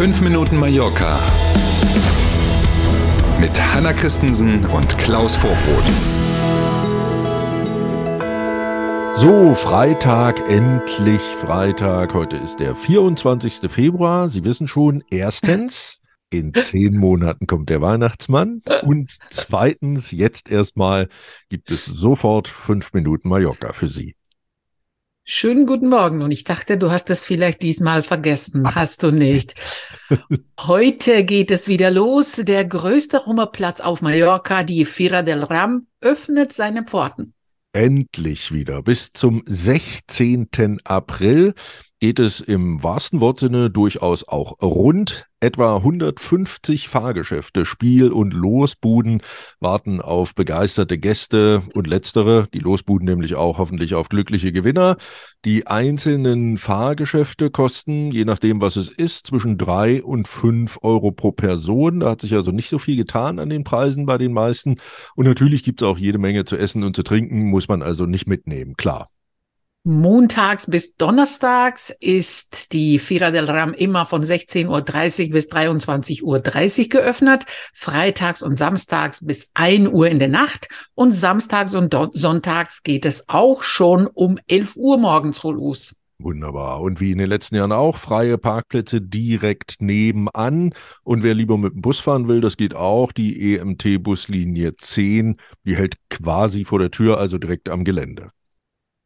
5 Minuten Mallorca mit Hanna Christensen und Klaus Vorbrot. So, Freitag, endlich Freitag. Heute ist der 24. Februar. Sie wissen schon, erstens, in zehn Monaten kommt der Weihnachtsmann. Und zweitens, jetzt erstmal gibt es sofort fünf Minuten Mallorca für Sie. Schönen guten Morgen. Und ich dachte, du hast es vielleicht diesmal vergessen. Hast du nicht. Heute geht es wieder los. Der größte Rummerplatz auf Mallorca, die Fira del Ram, öffnet seine Pforten. Endlich wieder. Bis zum 16. April geht es im wahrsten Wortsinne durchaus auch rund. Etwa 150 Fahrgeschäfte, Spiel- und Losbuden warten auf begeisterte Gäste und letztere, die Losbuden nämlich auch hoffentlich auf glückliche Gewinner. Die einzelnen Fahrgeschäfte kosten, je nachdem was es ist, zwischen drei und fünf Euro pro Person. Da hat sich also nicht so viel getan an den Preisen bei den meisten. Und natürlich gibt es auch jede Menge zu essen und zu trinken, muss man also nicht mitnehmen, klar. Montags bis Donnerstags ist die Fira del Ram immer von 16.30 Uhr bis 23.30 Uhr geöffnet, freitags und samstags bis 1 Uhr in der Nacht und samstags und sonntags geht es auch schon um 11 Uhr morgens los. Wunderbar. Und wie in den letzten Jahren auch, freie Parkplätze direkt nebenan. Und wer lieber mit dem Bus fahren will, das geht auch. Die EMT-Buslinie 10, die hält quasi vor der Tür, also direkt am Gelände.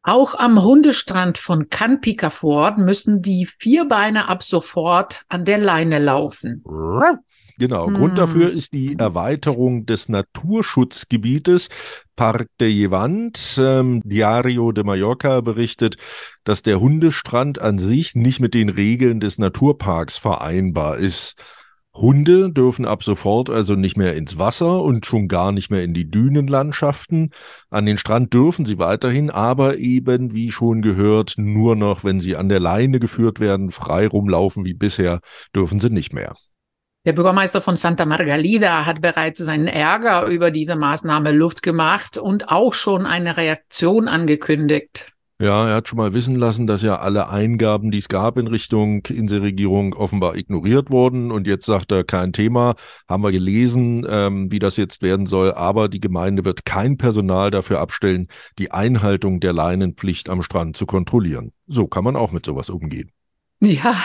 Auch am Hundestrand von Canpicafort müssen die Vierbeine ab sofort an der Leine laufen. Genau, hm. Grund dafür ist die Erweiterung des Naturschutzgebietes. Parc de Llevant, ähm, Diario de Mallorca berichtet, dass der Hundestrand an sich nicht mit den Regeln des Naturparks vereinbar ist. Hunde dürfen ab sofort also nicht mehr ins Wasser und schon gar nicht mehr in die Dünenlandschaften. An den Strand dürfen sie weiterhin, aber eben, wie schon gehört, nur noch, wenn sie an der Leine geführt werden, frei rumlaufen wie bisher, dürfen sie nicht mehr. Der Bürgermeister von Santa Margalida hat bereits seinen Ärger über diese Maßnahme Luft gemacht und auch schon eine Reaktion angekündigt. Ja, er hat schon mal wissen lassen, dass ja alle Eingaben, die es gab in Richtung Inselregierung, offenbar ignoriert wurden. Und jetzt sagt er, kein Thema, haben wir gelesen, ähm, wie das jetzt werden soll. Aber die Gemeinde wird kein Personal dafür abstellen, die Einhaltung der Leinenpflicht am Strand zu kontrollieren. So kann man auch mit sowas umgehen. Ja,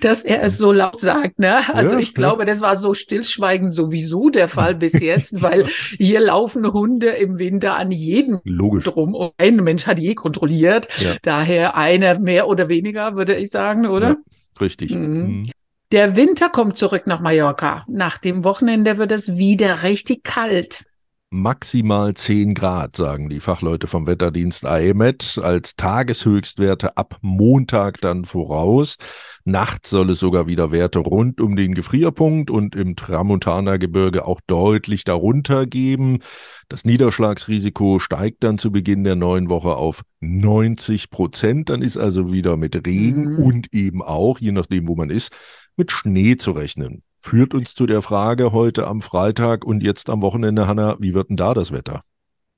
dass er es so laut sagt, ne? Also ja, ich glaube, ja. das war so stillschweigend sowieso der Fall bis jetzt, weil hier laufen Hunde im Winter an jedem Logisch. drum und ein Mensch hat je kontrolliert. Ja. Daher einer mehr oder weniger, würde ich sagen, oder? richtig. Mhm. Mhm. Der Winter kommt zurück nach Mallorca. Nach dem Wochenende wird es wieder richtig kalt maximal 10 Grad, sagen die Fachleute vom Wetterdienst AEMET, als Tageshöchstwerte ab Montag dann voraus. Nachts soll es sogar wieder Werte rund um den Gefrierpunkt und im Tramontaner Gebirge auch deutlich darunter geben. Das Niederschlagsrisiko steigt dann zu Beginn der neuen Woche auf 90 Prozent. Dann ist also wieder mit Regen mhm. und eben auch, je nachdem wo man ist, mit Schnee zu rechnen führt uns zu der Frage heute am Freitag und jetzt am Wochenende, Hanna, wie wird denn da das Wetter?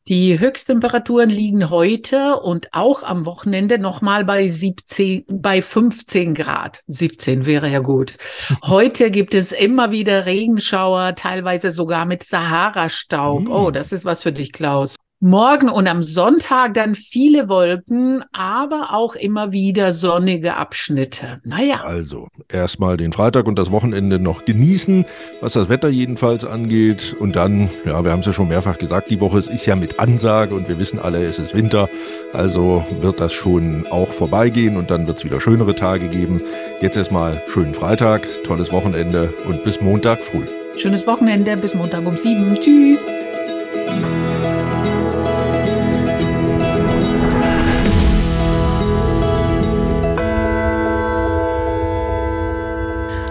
Die Höchsttemperaturen liegen heute und auch am Wochenende nochmal bei 17, bei 15 Grad. 17 wäre ja gut. Heute gibt es immer wieder Regenschauer, teilweise sogar mit Sahara-Staub. Mm. Oh, das ist was für dich, Klaus. Morgen und am Sonntag dann viele Wolken, aber auch immer wieder sonnige Abschnitte. Naja. Also erstmal den Freitag und das Wochenende noch genießen, was das Wetter jedenfalls angeht. Und dann, ja, wir haben es ja schon mehrfach gesagt, die Woche es ist ja mit Ansage und wir wissen alle, es ist Winter. Also wird das schon auch vorbeigehen und dann wird es wieder schönere Tage geben. Jetzt erstmal schönen Freitag, tolles Wochenende und bis Montag früh. Schönes Wochenende, bis Montag um sieben. Tschüss.